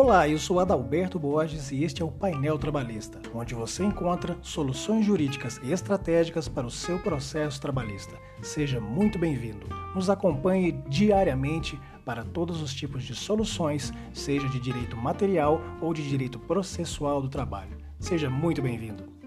Olá, eu sou Adalberto Borges e este é o Painel Trabalhista, onde você encontra soluções jurídicas e estratégicas para o seu processo trabalhista. Seja muito bem-vindo. Nos acompanhe diariamente para todos os tipos de soluções, seja de direito material ou de direito processual do trabalho. Seja muito bem-vindo.